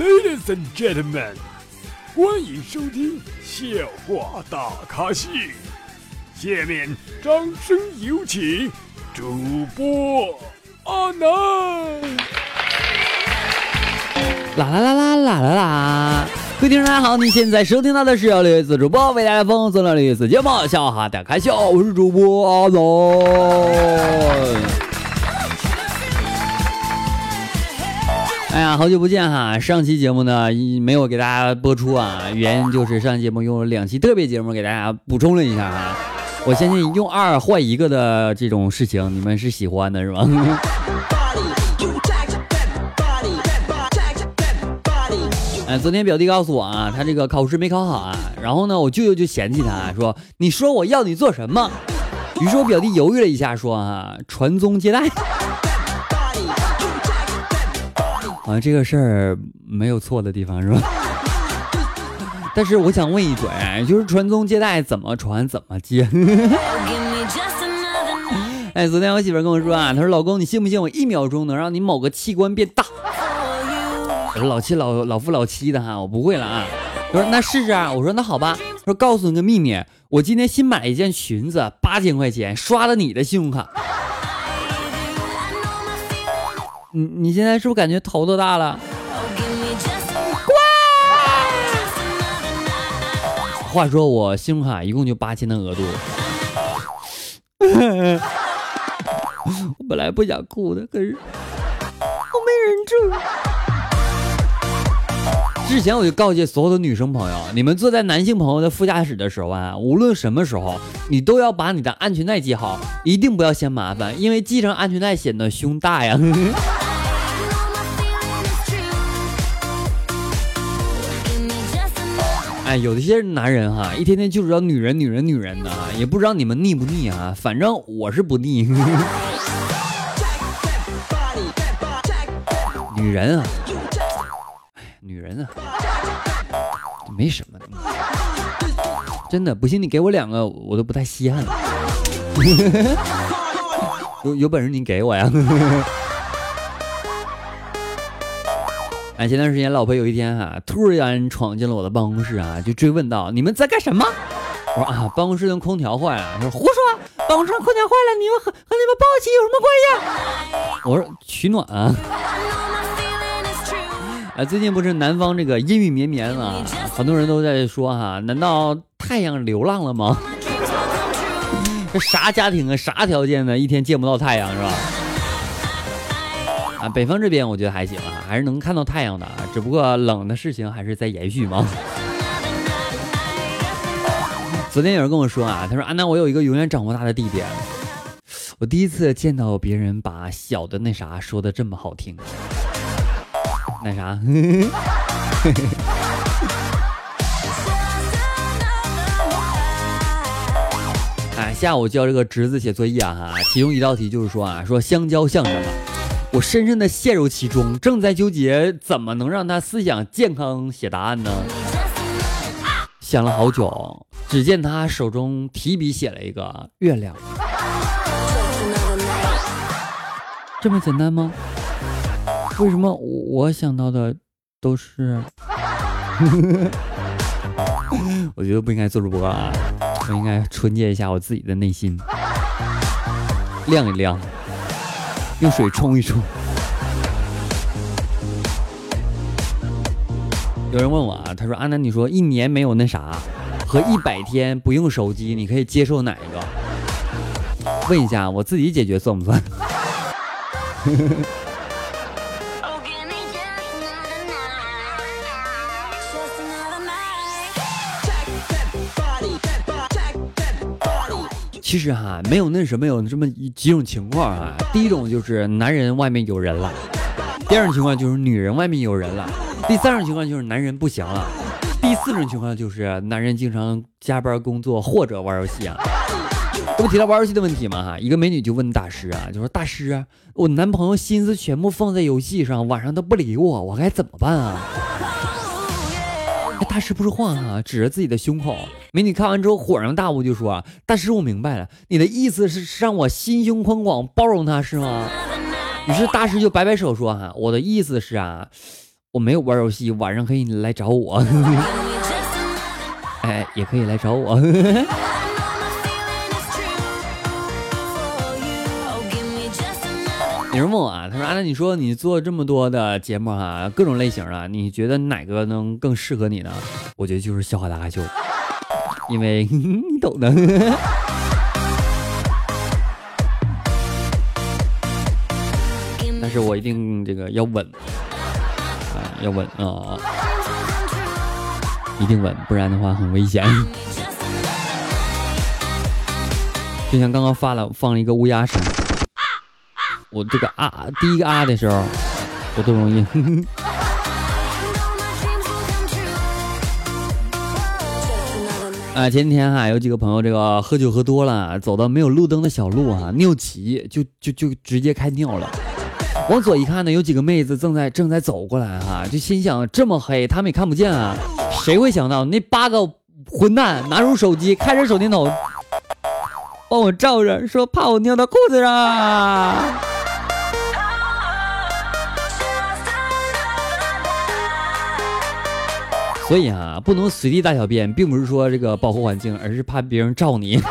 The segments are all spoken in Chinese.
Ladies and gentlemen，欢迎收听笑话大咖秀。下面掌声有请主播阿南。啦啦啦啦啦啦啦！各位听众大家好，你现在收听到的是由绿子主播为大家奉送的绿子节目《笑话大开笑》，我是主播阿南。好久不见哈！上期节目呢没有给大家播出啊，原因就是上期节目用了两期特别节目给大家补充了一下哈。我相信用二换一个的这种事情，你们是喜欢的是吧？哎，昨天表弟告诉我啊，他这个考试没考好啊，然后呢，我舅舅就嫌弃他说：“你说我要你做什么？”于是我表弟犹豫了一下，说：“啊，传宗接代。”啊这个事儿没有错的地方是吧？但是我想问一嘴，就是传宗接代怎么传怎么接？哎，昨天我媳妇跟我说啊，她说老公，你信不信我一秒钟能让你某个器官变大？我说老七老老夫老妻的哈，我不会了啊。我说那试试啊。我说那好吧。说告诉你个秘密，我今天新买了一件裙子，八千块钱，刷了你的信用卡。你你现在是不是感觉头都大了？话说我信用卡一共就八千的额度。我本来不想哭的，可是我没忍住。之前我就告诫所有的女生朋友，你们坐在男性朋友的副驾驶的时候啊，无论什么时候，你都要把你的安全带系好，一定不要嫌麻烦，因为系上安全带显得胸大呀。哎，有的些男人哈，一天天就知道女人、女人、女人的，也不知道你们腻不腻啊？反正我是不腻。女人啊。女人啊，没什么的，真的不信你给我两个，我都不太稀罕。有有本事你给我呀！哎，前段时间老婆有一天哈，突然闯进了我的办公室啊，就追问道：“你们在干什么？”我说：“啊，办公室的空调坏了。”他说：“胡说，办公室空调坏了，你们和和你们报喜有什么关系？”我说：“取暖啊。”啊，最近不是南方这个阴雨绵绵啊，很多人都在说哈，难道太阳流浪了吗？这啥家庭啊，啥条件呢？一天见不到太阳是吧？啊，北方这边我觉得还行啊，还是能看到太阳的，只不过冷的事情还是在延续嘛。昨天有人跟我说啊，他说安娜，我有一个永远长不大的弟弟，我第一次见到别人把小的那啥说的这么好听。那啥，哎，下午教这个侄子写作业啊，其中一道题就是说啊，说香蕉像什么？我深深的陷入其中，正在纠结怎么能让他思想健康写答案呢？想了好久，只见他手中提笔写了一个月亮，这么简单吗？为什么我想到的都是？我觉得不应该做主播啊，我应该纯洁一下我自己的内心，亮一亮，用水冲一冲。有人问我啊，他说：“阿南，你说一年没有那啥，和一百天不用手机，你可以接受哪一个？”问一下，我自己解决算不算？其实哈，没有那什么有这么几种情况啊。第一种就是男人外面有人了，第二种情况就是女人外面有人了，第三种情况就是男人不行了，第四种情况就是男人经常加班工作或者玩游戏啊。这不提到玩游戏的问题吗？哈，一个美女就问大师啊，就说大师，我男朋友心思全部放在游戏上，晚上都不理我，我该怎么办啊？大师不说话哈，指着自己的胸口。美女看完之后恍然大悟，就说：“大师，我明白了，你的意思是让我心胸宽广，包容他是吗？”于是大师就摆摆手说：“哈，我的意思是啊，我没有玩游戏，晚上可以来找我。哎，也可以来找我。人问我啊，他说：“阿南，你说你做这么多的节目哈，各种类型的，你觉得哪个能更适合你呢？”我觉得就是笑话大咖秀，因为 你懂的。但是我一定这个要稳啊，要稳啊，一定稳，不然的话很危险。就像刚刚发了放了一个乌鸦声。我这个啊，第一个啊的时候，我都容易。啊，前天哈有几个朋友这个喝酒喝多了，走到没有路灯的小路啊，尿急就就就直接开尿了。往左一看呢，有几个妹子正在正在走过来哈，就心想这么黑，他们也看不见啊。谁会想到那八个混蛋拿出手机，开着手电筒帮我照着，说怕我尿到裤子上。所以啊，不能随地大小便，并不是说这个保护环境，而是怕别人照你。啊，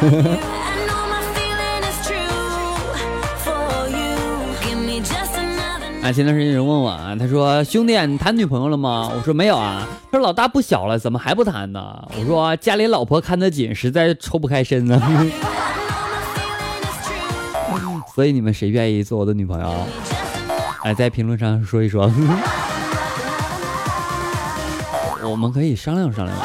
前段时间有人问我啊，他说：“兄弟，你谈女朋友了吗？”我说：“没有啊。”他说：“老大不小了，怎么还不谈呢？”我说：“家里老婆看得紧，实在抽不开身呢。”所以你们谁愿意做我的女朋友？哎，在评论上说一说。我们可以商量商量。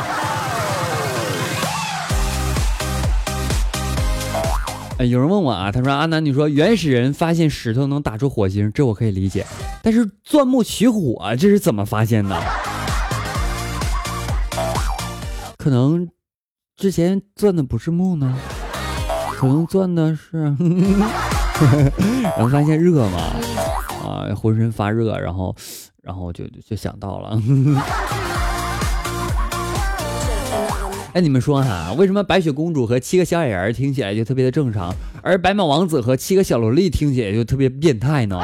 哎，有人问我啊，他说阿南，你说原始人发现石头能打出火星，这我可以理解，但是钻木取火这是怎么发现的？可能之前钻的不是木呢，可能钻的是，然 后发现热嘛，啊，浑身发热，然后，然后就就想到了。哎，你们说哈，为什么白雪公主和七个小矮人听起来就特别的正常，而白马王子和七个小萝莉听起来就特别变态呢？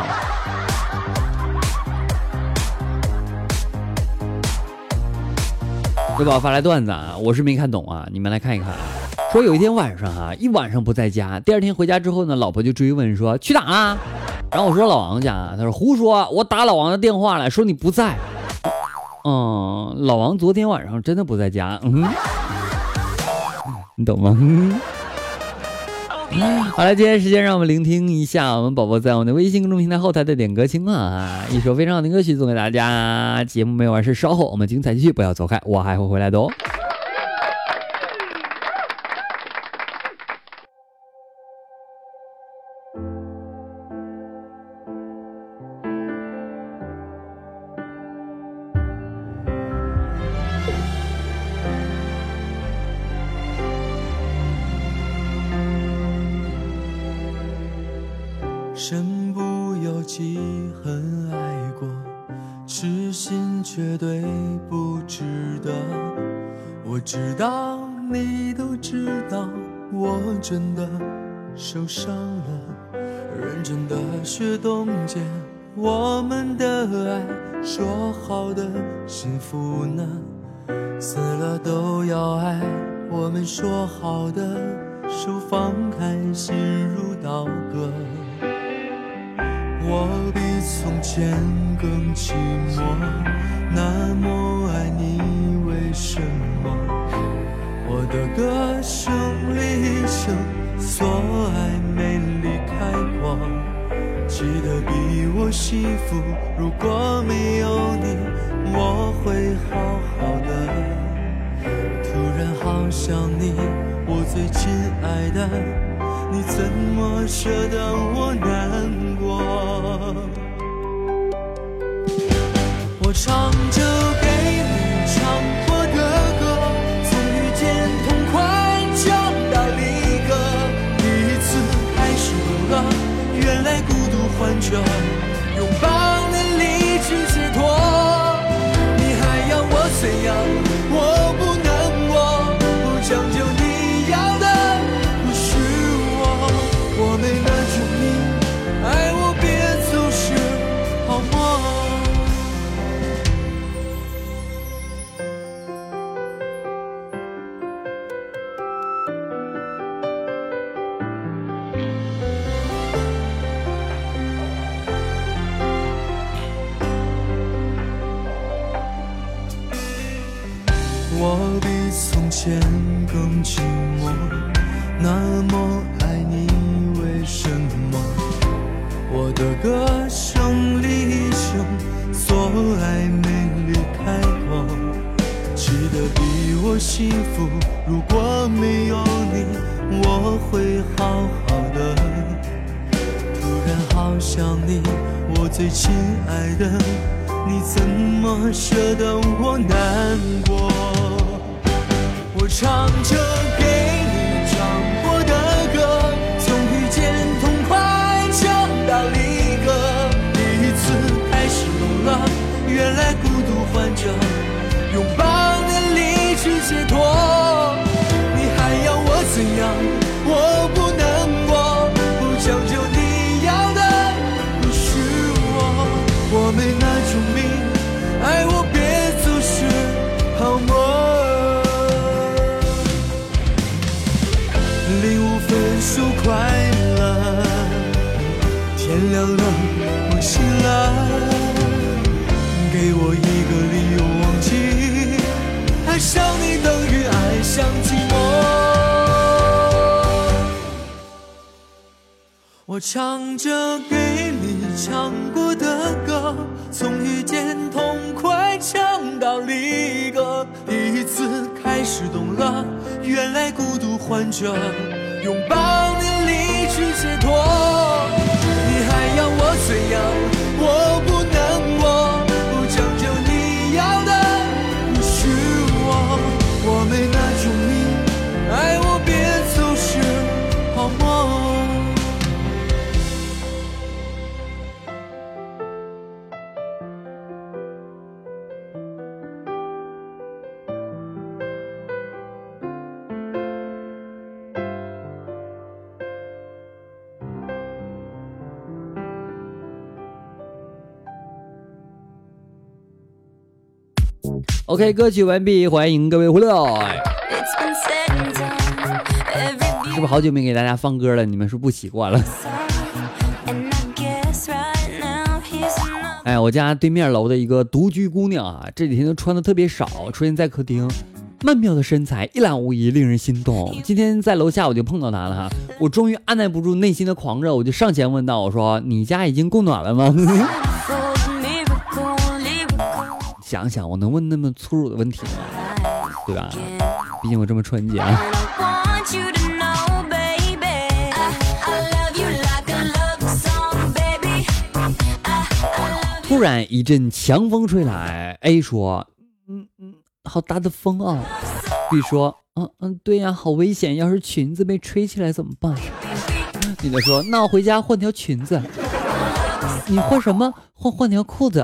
给宝发来段子啊，我是没看懂啊，你们来看一看啊。说有一天晚上哈，一晚上不在家，第二天回家之后呢，老婆就追问说去哪了？然后我说老王家，他说胡说，我打老王的电话了，说你不在。嗯，老王昨天晚上真的不在家。嗯。你懂吗？好了，接下来时间让我们聆听一下我们宝宝在我们的微信公众平台后台的点歌情况啊！一首非常好的歌曲送给大家。节目没有完事，稍后我们精彩继续，不要走开，我还会回来的哦。值得。我知道，你都知道，我真的受伤了。认真的雪冻结我们的爱，说好的幸福呢？死了都要爱，我们说好的，手放开，心如刀割。我比从前更寂寞，那么如果没有你，我会好好的。突然好想你，我最亲爱的。你怎么舍得我难过？我唱着给你唱过的歌，从遇见痛快讲到离歌，第一次开始懂了，原来孤独患者拥抱怎样？幸福。如果没有你，我会好好的。突然好想你，我最亲爱的，你怎么舍得我难过？我唱着给你唱过的歌，从遇见痛快唱到离歌，第一次开始懂了，原来天亮了，我醒了，给我一个理由忘记，爱上你等于爱上寂寞。我唱着给你唱过的歌，从遇见痛快唱到离歌，第一次开始懂了，原来孤独患者拥抱你 OK，歌曲完毕，欢迎各位回来。是不是好久没给大家放歌了？你们是不是不习惯了.哎，我家对面楼的一个独居姑娘啊，这几天都穿的特别少，出现在客厅，曼妙的身材一览无遗，令人心动。今天在楼下我就碰到她了哈，我终于按耐不住内心的狂热，我就上前问道：“我说你家已经供暖了吗？” 想想我能问那么粗鲁的问题吗？对吧？毕竟我这么纯洁啊。突然一阵强风吹来，A 说：“嗯嗯，好大的风啊。”B 说：“嗯嗯，对呀，好危险，要是裙子被吹起来怎么办？”女的说：“那我回家换条裙子。”你换什么？换换条裤子。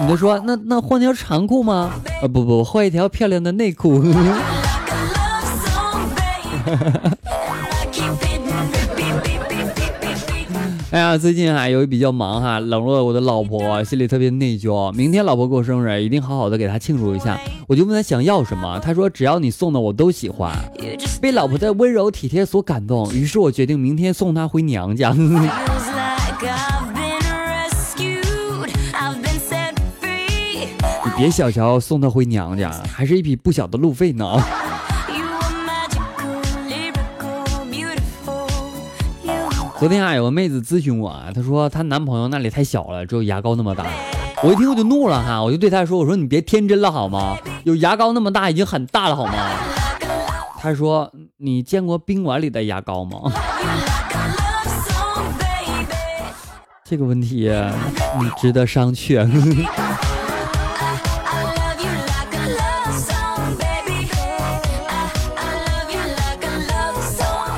你就说：“那那换条长裤吗？啊不不，换一条漂亮的内裤。”哎呀，最近啊，由于比较忙哈，冷落了我的老婆，心里特别内疚。明天老婆过生日，一定好好的给她庆祝一下。我就问她想要什么，她说只要你送的我都喜欢。被老婆的温柔体贴所感动，于是我决定明天送她回娘家。别小瞧送她回娘家，还是一笔不小的路费呢。昨天啊，有个妹子咨询我啊，她说她男朋友那里太小了，只有牙膏那么大。我一听我就怒了哈，我就对她说：“我说你别天真了好吗？有牙膏那么大已经很大了好吗？”她说：“你见过宾馆里的牙膏吗 like a love song, baby.？” 这个问题你值得商榷。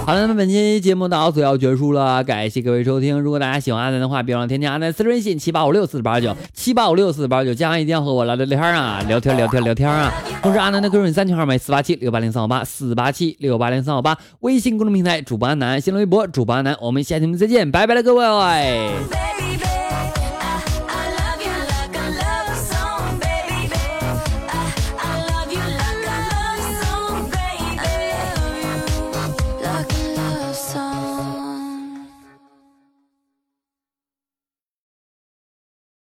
好了，那么本期节目到此要结束了，感谢各位收听。如果大家喜欢阿南的话，别忘了添加阿南私人微信七八五六四八九七八五六四八九，加上一定要和我聊聊天啊，聊天聊天聊天啊。同时，阿南的个人三群号码四八七六八零三五八四八七六八零三五八，微信公众平台主播阿南，新浪微博主播阿南，我们下期节目再见，拜拜了各位。